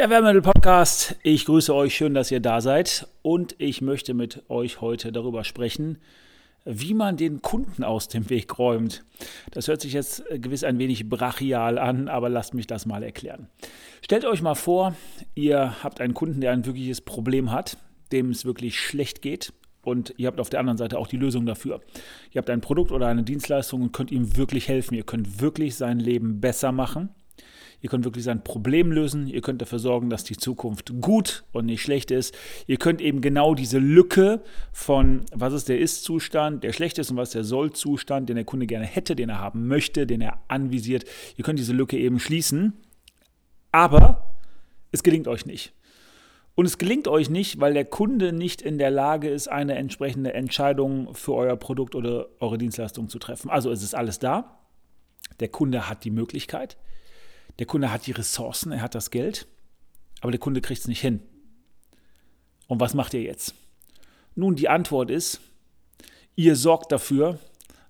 Der Wärmmittel Podcast. Ich grüße euch, schön, dass ihr da seid. Und ich möchte mit euch heute darüber sprechen, wie man den Kunden aus dem Weg räumt. Das hört sich jetzt gewiss ein wenig brachial an, aber lasst mich das mal erklären. Stellt euch mal vor, ihr habt einen Kunden, der ein wirkliches Problem hat, dem es wirklich schlecht geht. Und ihr habt auf der anderen Seite auch die Lösung dafür. Ihr habt ein Produkt oder eine Dienstleistung und könnt ihm wirklich helfen. Ihr könnt wirklich sein Leben besser machen Ihr könnt wirklich sein Problem lösen. Ihr könnt dafür sorgen, dass die Zukunft gut und nicht schlecht ist. Ihr könnt eben genau diese Lücke von, was ist der Ist-Zustand, der schlecht ist und was ist der Soll-Zustand, den der Kunde gerne hätte, den er haben möchte, den er anvisiert. Ihr könnt diese Lücke eben schließen. Aber es gelingt euch nicht. Und es gelingt euch nicht, weil der Kunde nicht in der Lage ist, eine entsprechende Entscheidung für euer Produkt oder eure Dienstleistung zu treffen. Also es ist alles da. Der Kunde hat die Möglichkeit. Der Kunde hat die Ressourcen, er hat das Geld, aber der Kunde kriegt es nicht hin. Und was macht ihr jetzt? Nun, die Antwort ist, ihr sorgt dafür,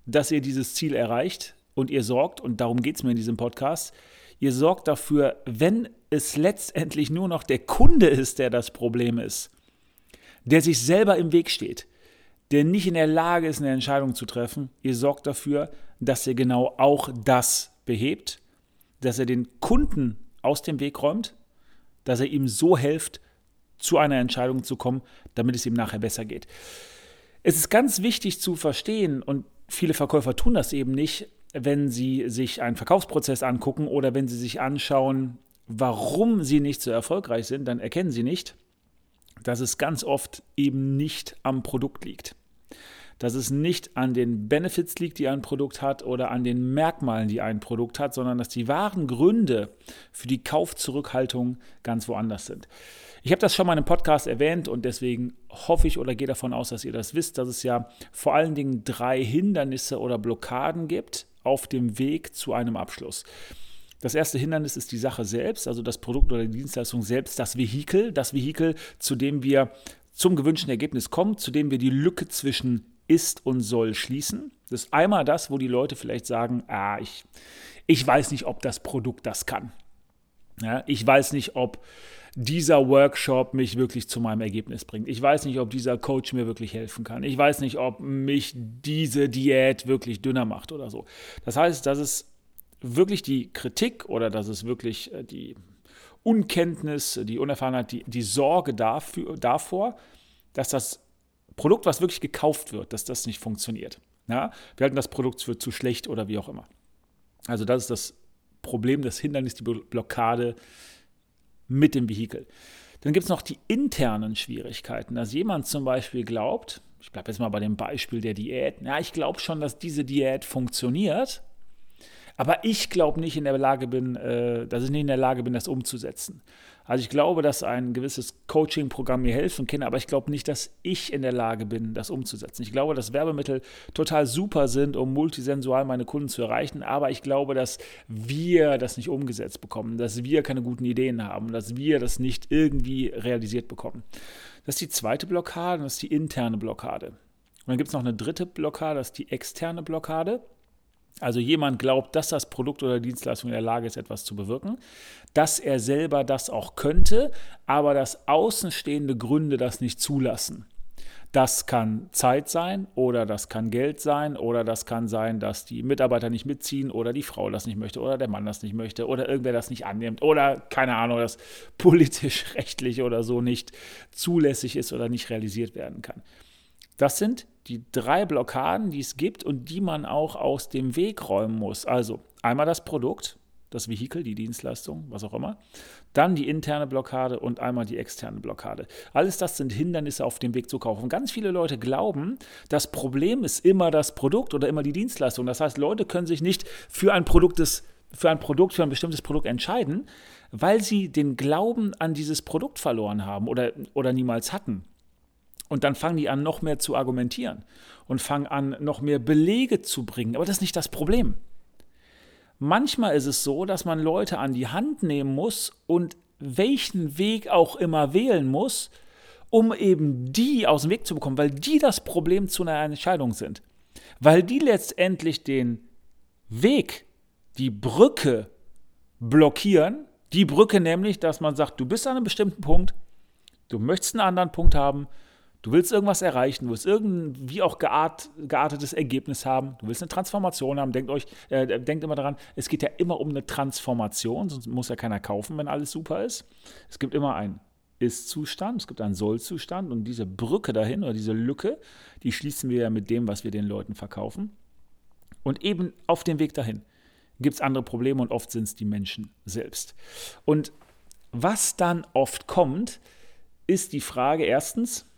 dass ihr dieses Ziel erreicht und ihr sorgt, und darum geht es mir in diesem Podcast, ihr sorgt dafür, wenn es letztendlich nur noch der Kunde ist, der das Problem ist, der sich selber im Weg steht, der nicht in der Lage ist, eine Entscheidung zu treffen, ihr sorgt dafür, dass ihr genau auch das behebt dass er den Kunden aus dem Weg räumt, dass er ihm so hilft, zu einer Entscheidung zu kommen, damit es ihm nachher besser geht. Es ist ganz wichtig zu verstehen, und viele Verkäufer tun das eben nicht, wenn sie sich einen Verkaufsprozess angucken oder wenn sie sich anschauen, warum sie nicht so erfolgreich sind, dann erkennen sie nicht, dass es ganz oft eben nicht am Produkt liegt dass es nicht an den Benefits liegt, die ein Produkt hat oder an den Merkmalen, die ein Produkt hat, sondern dass die wahren Gründe für die Kaufzurückhaltung ganz woanders sind. Ich habe das schon mal einem Podcast erwähnt und deswegen hoffe ich oder gehe davon aus, dass ihr das wisst, dass es ja vor allen Dingen drei Hindernisse oder Blockaden gibt auf dem Weg zu einem Abschluss. Das erste Hindernis ist die Sache selbst, also das Produkt oder die Dienstleistung selbst, das Vehikel, das Vehikel, zu dem wir zum gewünschten Ergebnis kommen, zu dem wir die Lücke zwischen ist und soll schließen. Das ist einmal das, wo die Leute vielleicht sagen, ah, ich, ich weiß nicht, ob das Produkt das kann. Ja, ich weiß nicht, ob dieser Workshop mich wirklich zu meinem Ergebnis bringt. Ich weiß nicht, ob dieser Coach mir wirklich helfen kann. Ich weiß nicht, ob mich diese Diät wirklich dünner macht oder so. Das heißt, das ist wirklich die Kritik oder das ist wirklich äh, die Unkenntnis, die Unerfahrenheit, die, die Sorge dafür, davor, dass das Produkt, was wirklich gekauft wird, dass das nicht funktioniert. Ja? Wir halten das Produkt für zu schlecht oder wie auch immer. Also das ist das Problem, das Hindernis, die Blockade mit dem Vehikel. Dann gibt es noch die internen Schwierigkeiten, dass jemand zum Beispiel glaubt, ich bleibe jetzt mal bei dem Beispiel der Diät, ja, ich glaube schon, dass diese Diät funktioniert, aber ich glaube nicht in der Lage bin, äh, dass ich nicht in der Lage bin, das umzusetzen. Also ich glaube, dass ein gewisses Coaching-Programm mir helfen kann, aber ich glaube nicht, dass ich in der Lage bin, das umzusetzen. Ich glaube, dass Werbemittel total super sind, um multisensual meine Kunden zu erreichen, aber ich glaube, dass wir das nicht umgesetzt bekommen, dass wir keine guten Ideen haben, dass wir das nicht irgendwie realisiert bekommen. Das ist die zweite Blockade, das ist die interne Blockade. Und dann gibt es noch eine dritte Blockade, das ist die externe Blockade. Also jemand glaubt, dass das Produkt oder Dienstleistung in der Lage ist, etwas zu bewirken, dass er selber das auch könnte, aber dass außenstehende Gründe das nicht zulassen. Das kann Zeit sein oder das kann Geld sein oder das kann sein, dass die Mitarbeiter nicht mitziehen oder die Frau das nicht möchte oder der Mann das nicht möchte oder irgendwer das nicht annimmt oder keine Ahnung, dass politisch, rechtlich oder so nicht zulässig ist oder nicht realisiert werden kann. Das sind die drei Blockaden, die es gibt und die man auch aus dem Weg räumen muss. Also einmal das Produkt, das Vehikel, die Dienstleistung, was auch immer. Dann die interne Blockade und einmal die externe Blockade. Alles das sind Hindernisse auf dem Weg zu kaufen. Ganz viele Leute glauben, das Problem ist immer das Produkt oder immer die Dienstleistung. Das heißt, Leute können sich nicht für ein Produkt, des, für ein, Produkt für ein bestimmtes Produkt entscheiden, weil sie den Glauben an dieses Produkt verloren haben oder, oder niemals hatten. Und dann fangen die an, noch mehr zu argumentieren und fangen an, noch mehr Belege zu bringen. Aber das ist nicht das Problem. Manchmal ist es so, dass man Leute an die Hand nehmen muss und welchen Weg auch immer wählen muss, um eben die aus dem Weg zu bekommen, weil die das Problem zu einer Entscheidung sind. Weil die letztendlich den Weg, die Brücke blockieren Die Brücke nämlich, dass man sagt, du bist an einem bestimmten Punkt, du möchtest einen anderen Punkt haben, du willst irgendwas erreichen, du willst irgendwie auch geart, geartetes Ergebnis haben, du willst eine Transformation haben. Denkt euch, äh, denkt immer daran, es geht ja immer um eine Transformation, sonst muss ja keiner kaufen, wenn alles super ist. Es gibt immer einen ist-Zustand, es gibt einen Soll-Zustand und diese Brücke dahin oder diese Lücke, die schließen wir ja mit dem, was wir den Leuten verkaufen. Und eben auf dem Weg dahin gibt es andere Probleme und oft sind es die Menschen selbst. Und was dann oft kommt, ist die Frage erstens,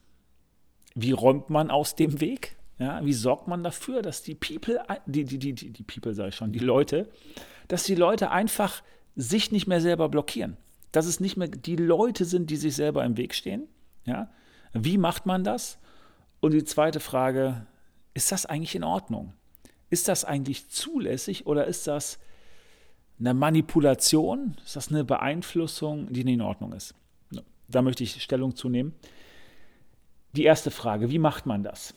wie räumt man aus dem Weg? Ja, wie sorgt man dafür, dass die People, die, die, die, die People sage ich schon, die Leute, dass die Leute einfach sich nicht mehr selber blockieren? dass es nicht mehr die Leute sind, die sich selber im Weg stehen. Ja? Wie macht man das? Und die zweite Frage, ist das eigentlich in Ordnung? Ist das eigentlich zulässig oder ist das eine Manipulation? Ist das eine Beeinflussung, die nicht in Ordnung ist? Da möchte ich Stellung zu nehmen. Die erste Frage, wie macht man das?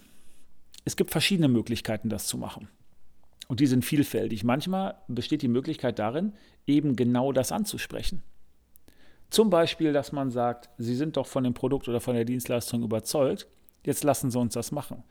Es gibt verschiedene Möglichkeiten, das zu machen. Und die sind vielfältig. Manchmal besteht die Möglichkeit darin, eben genau das anzusprechen. Zum Beispiel, dass man sagt, Sie sind doch von dem Produkt oder von der Dienstleistung überzeugt, jetzt lassen Sie uns das machen.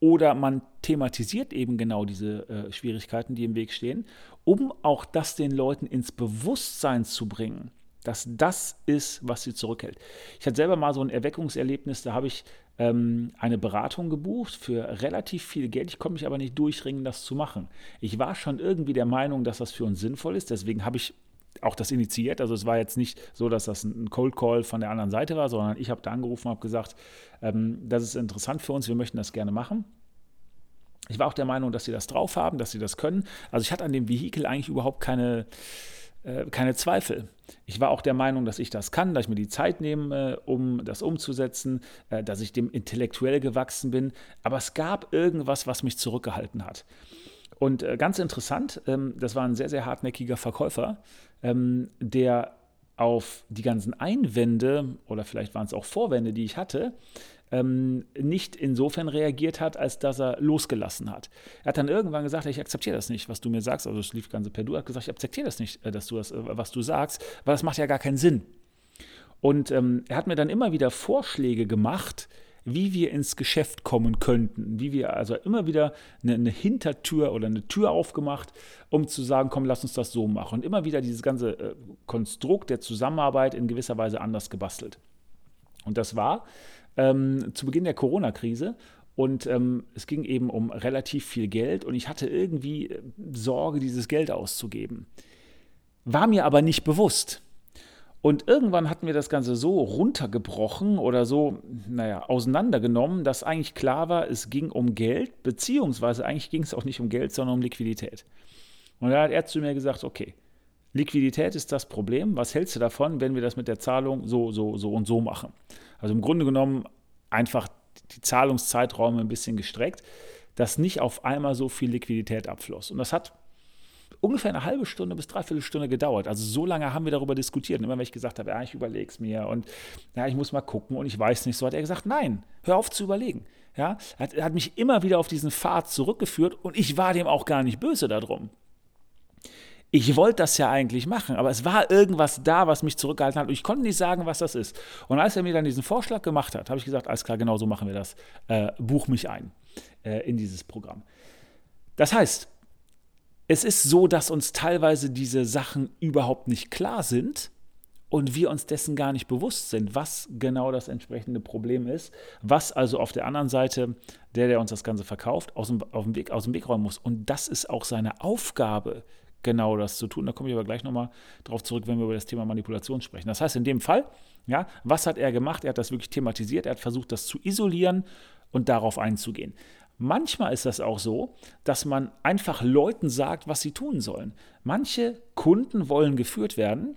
Oder man thematisiert eben genau diese äh, Schwierigkeiten, die im Weg stehen, um auch das den Leuten ins Bewusstsein zu bringen, dass das ist, was sie zurückhält. Ich hatte selber mal so ein Erweckungserlebnis, da habe ich ähm, eine Beratung gebucht für relativ viel Geld. Ich konnte mich aber nicht durchringen, das zu machen. Ich war schon irgendwie der Meinung, dass das für uns sinnvoll ist, deswegen habe ich auch das initiiert. Also es war jetzt nicht so, dass das ein Cold Call von der anderen Seite war, sondern ich habe da angerufen und habe gesagt, ähm, das ist interessant für uns, wir möchten das gerne machen. Ich war auch der Meinung, dass sie das drauf haben, dass sie das können. Also ich hatte an dem Vehikel eigentlich überhaupt keine, keine Zweifel. Ich war auch der Meinung, dass ich das kann, dass ich mir die Zeit nehme, äh, um das umzusetzen, äh, dass ich dem intellektuell gewachsen bin. Aber es gab irgendwas, was mich zurückgehalten hat. Und äh, ganz interessant, ähm, das war ein sehr, sehr hartnäckiger Verkäufer, ähm, der auf die ganzen Einwände oder vielleicht waren es auch Vorwände, die ich hatte, ähm, nicht insofern reagiert hat, als dass er losgelassen hat. Er hat dann irgendwann gesagt, ich akzeptiere das nicht, was du mir sagst. Also es lief ganz per Du, er hat gesagt, ich akzeptiere das nicht, äh, dass du das, äh, was du sagst, weil das macht ja gar keinen Sinn. Und ähm, er hat mir dann immer wieder Vorschläge gemacht, wie wir ins Geschäft kommen könnten, wie wir also immer wieder eine, eine, Hintertür oder eine Tür aufgemacht, um zu sagen, komm, lass uns das so machen. Und immer wieder dieses ganze äh, Konstrukt der Zusammenarbeit in gewisser Weise anders gebastelt. Und das war ähm, zu Beginn der Corona-Krise. Und ähm, es ging eben um relativ viel Geld und ich hatte irgendwie äh, Sorge, dieses Geld auszugeben. War mir aber nicht bewusst. Und irgendwann hatten wir das Ganze so runtergebrochen oder so, naja, auseinandergenommen, dass eigentlich klar war, es ging um Geld, beziehungsweise eigentlich ging es auch nicht um Geld, sondern um Liquidität. Und da hat er zu mir gesagt, okay, Liquidität ist das Problem. Was hältst du davon, wenn wir das mit der Zahlung so, so, so und so machen? Also im Grunde genommen einfach die Zahlungszeiträume ein bisschen gestreckt, dass nicht auf einmal so viel Liquidität abfloss. Und das hat ungefähr eine halbe Stunde bis dreiviertel Stunde gedauert. Also so lange haben wir darüber diskutiert. Und immer wenn ich gesagt habe, ja, ich überlege es mir und ja, ich muss mal gucken und ich weiß nicht, so hat er gesagt, nein, hör auf zu überlegen. Ja, er hat, hat mich immer wieder auf diesen Pfad zurückgeführt und ich war dem auch gar nicht böse darum. Ich wollte das ja eigentlich machen, aber es war irgendwas da, was mich zurückgehalten hat und ich konnte nicht sagen, was das ist. Und als er mir dann diesen Vorschlag gemacht hat, habe ich gesagt, alles klar, genau so machen wir das. Äh, buch mich ein äh, in dieses Programm. Das heißt, es ist so, dass uns teilweise diese Sachen überhaupt nicht klar sind und wir uns dessen gar nicht bewusst sind, was genau das entsprechende Problem ist, was also auf der anderen Seite der, der uns das Ganze verkauft, aus dem, auf dem Weg, aus dem Weg räumen muss. Und das ist auch seine Aufgabe, genau das zu tun. Da komme ich aber gleich nochmal drauf zurück, wenn wir über das Thema Manipulation sprechen. Das heißt, in dem Fall, ja, was hat er gemacht? Er hat das wirklich thematisiert, er hat versucht, das zu isolieren und darauf einzugehen. Manchmal ist das auch so, dass man einfach Leuten sagt, was sie tun sollen. Manche Kunden wollen geführt werden.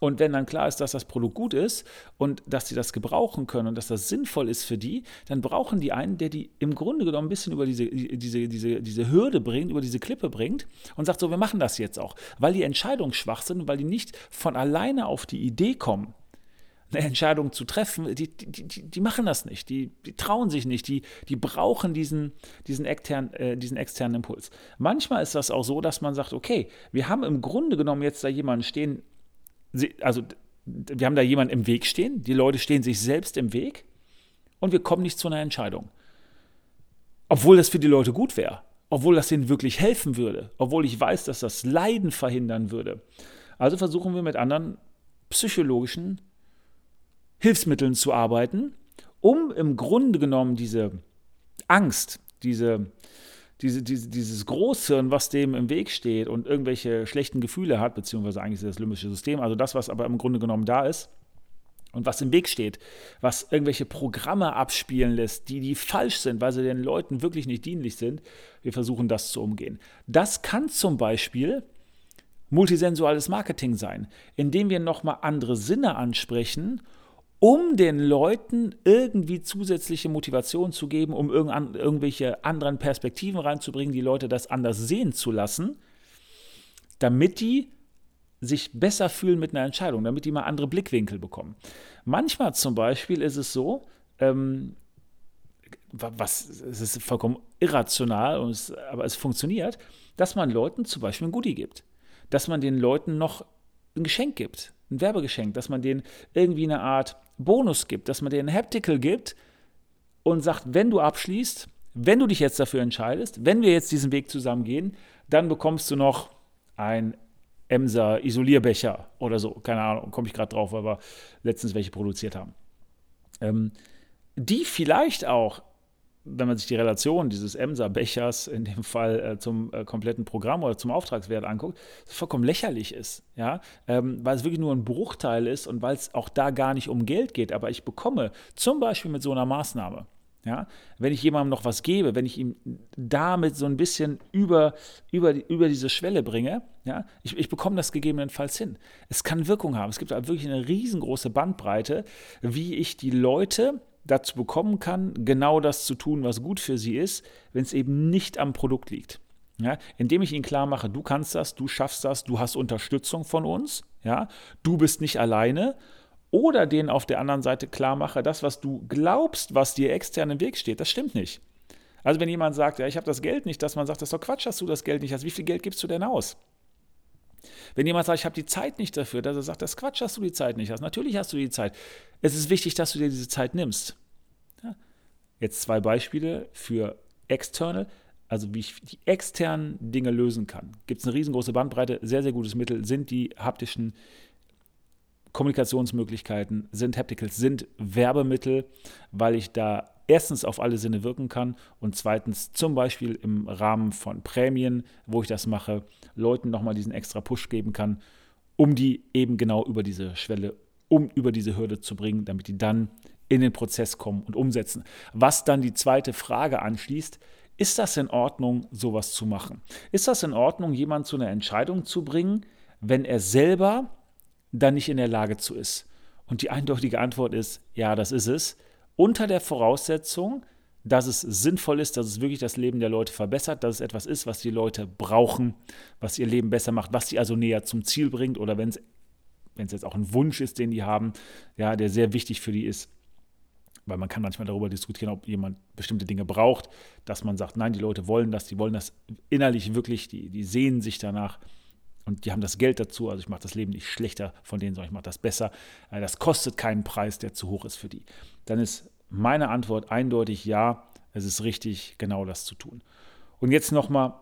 Und wenn dann klar ist, dass das Produkt gut ist und dass sie das gebrauchen können und dass das sinnvoll ist für die, dann brauchen die einen, der die im Grunde genommen ein bisschen über diese, diese, diese, diese Hürde bringt, über diese Klippe bringt und sagt, so, wir machen das jetzt auch. Weil die entscheidungsschwach sind, weil die nicht von alleine auf die Idee kommen, eine Entscheidung zu treffen, die, die, die, die machen das nicht, die, die trauen sich nicht, die, die brauchen diesen, diesen, extern, äh, diesen externen Impuls. Manchmal ist das auch so, dass man sagt, okay, wir haben im Grunde genommen jetzt da jemanden stehen, also wir haben da jemanden im Weg stehen, die Leute stehen sich selbst im Weg und wir kommen nicht zu einer Entscheidung. Obwohl das für die Leute gut wäre, obwohl das ihnen wirklich helfen würde, obwohl ich weiß, dass das Leiden verhindern würde. Also versuchen wir mit anderen psychologischen Hilfsmitteln zu arbeiten, um im Grunde genommen diese Angst, diese, diese, diese, dieses Großhirn, was dem im Weg steht und irgendwelche schlechten Gefühle hat, beziehungsweise eigentlich das limbische System, also das, was aber im Grunde genommen da ist und was im Weg steht, was irgendwelche Programme abspielen lässt, die, die falsch sind, weil sie den Leuten wirklich nicht dienlich sind, wir versuchen das zu umgehen. Das kann zum Beispiel multisensuales Marketing sein, indem wir nochmal andere Sinne ansprechen um den Leuten irgendwie zusätzliche Motivation zu geben, um irgendwelche anderen Perspektiven reinzubringen, die Leute das anders sehen zu lassen, damit die sich besser fühlen mit einer Entscheidung, damit die mal andere Blickwinkel bekommen. Manchmal zum Beispiel ist es so, ähm, was, es ist vollkommen irrational, es, aber es funktioniert, dass man Leuten zum Beispiel ein Goodie gibt. Dass man den Leuten noch ein Geschenk gibt, ein Werbegeschenk, dass man denen irgendwie eine Art Bonus gibt, dass man denen ein Haptical gibt und sagt, wenn du abschließt, wenn du dich jetzt dafür entscheidest, wenn wir jetzt diesen Weg zusammen gehen, dann bekommst du noch ein Emser Isolierbecher oder so. Keine Ahnung, komme ich gerade drauf, weil wir letztens welche produziert haben. Ähm, die vielleicht auch wenn man sich die Relation dieses Emser-Bechers in dem Fall äh, zum äh, kompletten Programm oder zum Auftragswert anguckt, vollkommen lächerlich ist, ja, ähm, weil es wirklich nur ein Bruchteil ist und weil es auch da gar nicht um Geld geht. Aber ich bekomme zum Beispiel mit so einer Maßnahme, ja, wenn ich jemandem noch was gebe, wenn ich ihm damit so ein bisschen über, über, über diese Schwelle bringe, ja, ich, ich bekomme das gegebenenfalls hin. Es kann Wirkung haben. Es gibt wirklich eine riesengroße Bandbreite, wie ich die Leute dazu bekommen kann, genau das zu tun, was gut für sie ist, wenn es eben nicht am Produkt liegt. Ja, indem ich ihnen klar mache, du kannst das, du schaffst das, du hast Unterstützung von uns, ja, du bist nicht alleine. Oder denen auf der anderen Seite klar mache, das, was du glaubst, was dir extern im Weg steht, das stimmt nicht. Also wenn jemand sagt, ja, ich habe das Geld nicht, dass man sagt, das ist doch Quatsch, dass du das Geld nicht hast. Wie viel Geld gibst du denn aus? Wenn jemand sagt, ich habe die Zeit nicht dafür, dass er sagt, das Quatsch, dass du die Zeit nicht hast. Natürlich hast du die Zeit. Es ist wichtig, dass du dir diese Zeit nimmst. Ja. Jetzt zwei Beispiele für external, also wie ich die externen Dinge lösen kann. Gibt es eine riesengroße Bandbreite, sehr, sehr gutes Mittel sind die haptischen Kommunikationsmöglichkeiten, sind Hapticals, sind Werbemittel, weil ich da erstens auf alle Sinne wirken kann und zweitens zum Beispiel im Rahmen von Prämien, wo ich das mache, Leuten nochmal diesen extra Push geben kann, um die eben genau über diese Schwelle, um über diese Hürde zu bringen, damit die dann in den Prozess kommen und umsetzen. Was dann die zweite Frage anschließt, ist das in Ordnung, sowas zu machen? Ist das in Ordnung, jemanden zu einer Entscheidung zu bringen, wenn er selber dann nicht in der Lage zu ist? Und die eindeutige Antwort ist, ja, das ist es. Unter der Voraussetzung, dass es sinnvoll ist, dass es wirklich das Leben der Leute verbessert, dass es etwas ist, was die Leute brauchen, was ihr Leben besser macht, was sie also näher zum Ziel bringt oder wenn es wenn es jetzt auch ein Wunsch ist, den die haben, ja, der sehr wichtig für die ist, weil man kann manchmal darüber diskutieren, ob jemand bestimmte Dinge braucht, dass man sagt, nein, die Leute wollen das, die wollen das innerlich wirklich, die, die sehen sich danach und die haben das Geld dazu, also ich mache das Leben nicht schlechter von denen, sondern ich mache das besser. Äh, das kostet keinen Preis, der zu hoch ist für die dann ist meine Antwort eindeutig ja, es ist richtig, genau das zu tun. Und jetzt nochmal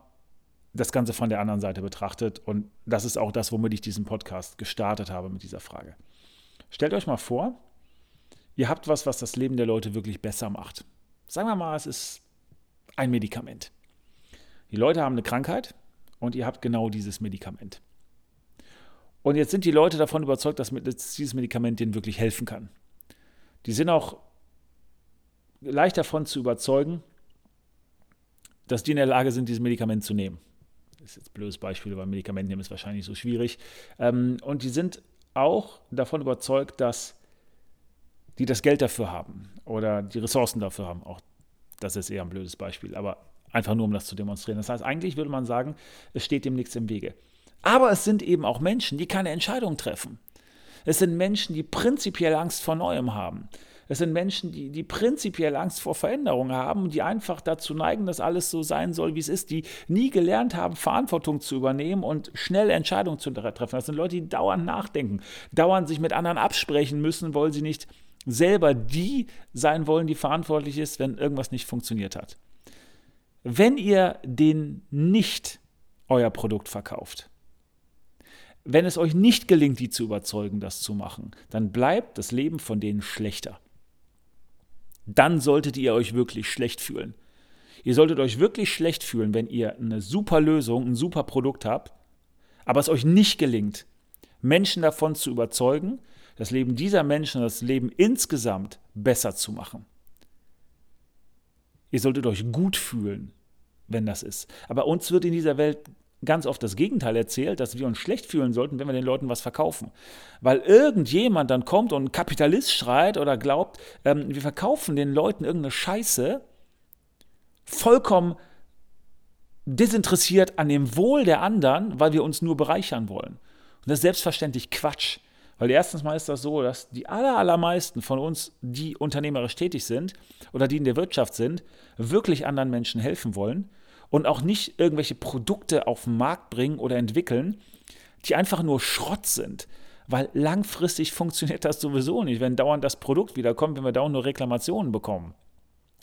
das Ganze von der anderen Seite betrachtet und das ist auch das, womit ich diesen Podcast gestartet habe mit dieser Frage. Stellt euch mal vor, ihr habt was, was das Leben der Leute wirklich besser macht. Sagen wir mal, es ist ein Medikament. Die Leute haben eine Krankheit und ihr habt genau dieses Medikament. Und jetzt sind die Leute davon überzeugt, dass dieses Medikament denen wirklich helfen kann. Die sind auch leicht davon zu überzeugen, dass die in der Lage sind, dieses Medikament zu nehmen. Das ist jetzt ein blödes Beispiel, weil Medikament nehmen ist wahrscheinlich so schwierig. Ähm, und die sind auch davon überzeugt, dass die das Geld dafür haben oder die Ressourcen dafür haben. Auch das ist eher ein blödes Beispiel, aber einfach nur, um das zu demonstrieren. Das heißt, eigentlich würde man sagen, es steht dem nichts im Wege. Aber es sind eben auch Menschen, die keine Entscheidung treffen. Es sind Menschen, die prinzipiell Angst vor Neuem haben. Es sind Menschen, die, die prinzipiell Angst vor Veränderung haben, die einfach dazu neigen, dass alles so sein soll, wie es ist, die nie gelernt haben, Verantwortung zu übernehmen und schnell Entscheidungen zu treffen. Das sind Leute, die dauernd nachdenken, dauernd sich mit anderen absprechen müssen, weil sie nicht selber die sein wollen, die verantwortlich ist, wenn irgendwas nicht funktioniert hat. Wenn ihr den nicht euer Produkt verkauft, wenn es euch nicht gelingt, die zu überzeugen, das zu machen, dann bleibt das Leben von denen schlechter dann solltet ihr euch wirklich schlecht fühlen. Ihr solltet euch wirklich schlecht fühlen, wenn ihr eine super Lösung, ein super Produkt habt, aber es euch nicht gelingt, Menschen davon zu überzeugen, das Leben dieser Menschen, das Leben insgesamt besser zu machen. Ihr solltet euch gut fühlen, wenn das ist. Aber uns wird in dieser Welt ganz oft das Gegenteil erzählt, dass wir uns schlecht fühlen sollten, wenn wir den Leuten was verkaufen. Weil irgendjemand dann kommt und Kapitalist schreit oder glaubt, ähm, wir verkaufen den Leuten irgendeine Scheiße, vollkommen desinteressiert an dem Wohl der anderen, weil wir uns nur bereichern wollen. Und das ist selbstverständlich Quatsch. Weil erstens mal ist das so, dass die allermeisten von uns, die unternehmerisch tätig sind oder die in der Wirtschaft sind, wirklich anderen Menschen helfen wollen und auch nicht irgendwelche Produkte auf den Markt bringen oder entwickeln, die einfach nur Schrott sind. Weil langfristig funktioniert das sowieso nicht, wenn dauernd das Produkt wiederkommt, wenn wir dauernd nur Reklamationen bekommen.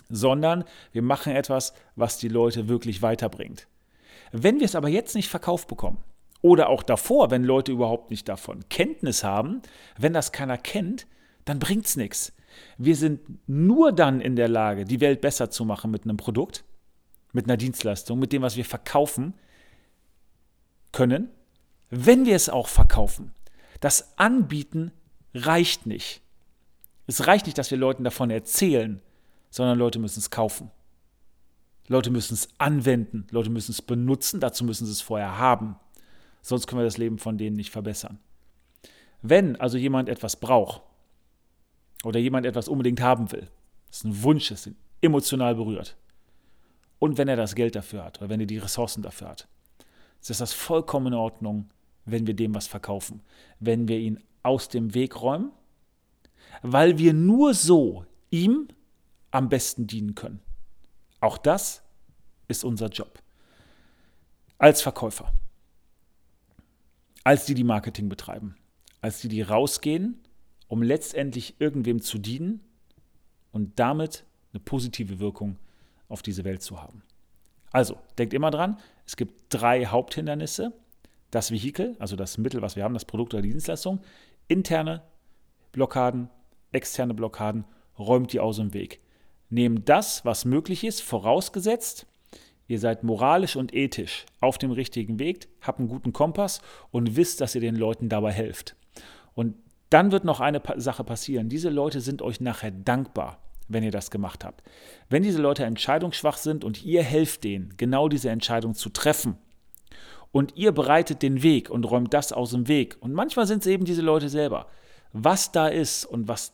Sondern wir machen etwas, was die Leute wirklich weiterbringt. Wenn wir es aber jetzt nicht verkauft bekommen, oder auch davor, wenn Leute überhaupt nicht davon Kenntnis haben, wenn das keiner kennt, dann bringt es nichts. Wir sind nur dann in der Lage, die Welt besser zu machen mit einem Produkt, mit einer Dienstleistung, mit dem, was wir verkaufen können, wenn wir es auch verkaufen. Das Anbieten reicht nicht. Es reicht nicht, dass wir Leuten davon erzählen, sondern Leute müssen es kaufen. Leute müssen es anwenden, Leute müssen es benutzen, dazu müssen sie es vorher haben. Sonst können wir das Leben von denen nicht verbessern. Wenn also jemand etwas braucht oder jemand etwas unbedingt haben will, das ist ein Wunsch, ist emotional berührt, und wenn er das Geld dafür hat oder wenn er die Ressourcen dafür hat. ist das vollkommen in Ordnung, wenn wir dem was verkaufen, wenn wir ihn aus dem Weg räumen, weil wir nur so ihm am besten dienen können. Auch das ist unser Job. Als Verkäufer, als die, die Marketing betreiben, als die, die rausgehen, um letztendlich irgendwem zu dienen und damit eine positive Wirkung auf diese Welt zu haben. Also, denkt immer dran, es gibt drei Haupthindernisse. Das Vehikel, also das Mittel, was wir haben, das Produkt oder die Dienstleistung, interne Blockaden, externe Blockaden, räumt die aus dem Weg. Nehmt das, was möglich ist, vorausgesetzt, ihr seid moralisch und ethisch auf dem richtigen Weg, habt einen guten Kompass und wisst, dass ihr den Leuten dabei helft. Und dann wird noch eine Sache passieren. Diese Leute sind euch nachher dankbar wenn ihr das gemacht habt. Wenn diese Leute entscheidungsschwach sind und ihr helft denen, genau diese Entscheidung zu treffen, und ihr bereitet den Weg und räumt das aus dem Weg, und manchmal sind es eben diese Leute selber, was da ist und was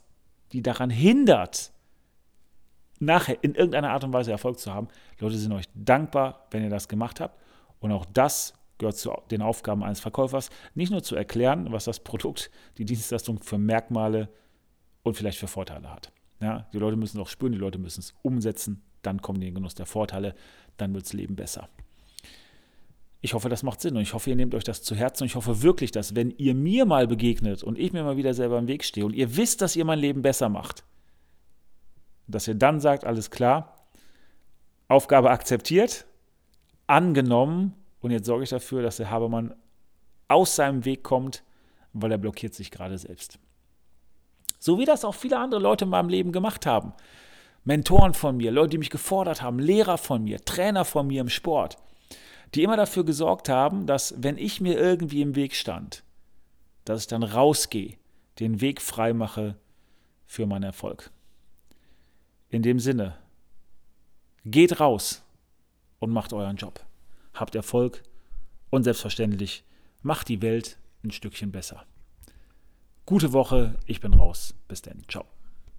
die daran hindert, nachher in irgendeiner Art und Weise Erfolg zu haben, Leute sind euch dankbar, wenn ihr das gemacht habt. Und auch das gehört zu den Aufgaben eines Verkäufers, nicht nur zu erklären, was das Produkt, die Dienstleistung für Merkmale und vielleicht für Vorteile hat. Ja, die Leute müssen es auch spüren, die Leute müssen es umsetzen, dann kommen die in den Genuss der Vorteile, dann wird das Leben besser. Ich hoffe, das macht Sinn und ich hoffe, ihr nehmt euch das zu Herzen und ich hoffe wirklich, dass wenn ihr mir mal begegnet und ich mir mal wieder selber im Weg stehe und ihr wisst, dass ihr mein Leben besser macht, dass ihr dann sagt, alles klar, Aufgabe akzeptiert, angenommen und jetzt sorge ich dafür, dass der Habermann aus seinem Weg kommt, weil er blockiert sich gerade selbst. So wie das auch viele andere Leute in meinem Leben gemacht haben. Mentoren von mir, Leute, die mich gefordert haben, Lehrer von mir, Trainer von mir im Sport, die immer dafür gesorgt haben, dass wenn ich mir irgendwie im Weg stand, dass ich dann rausgehe, den Weg frei mache für meinen Erfolg. In dem Sinne, geht raus und macht euren Job. Habt Erfolg und selbstverständlich macht die Welt ein Stückchen besser. Gute Woche, ich bin raus. Bis dann. Ciao.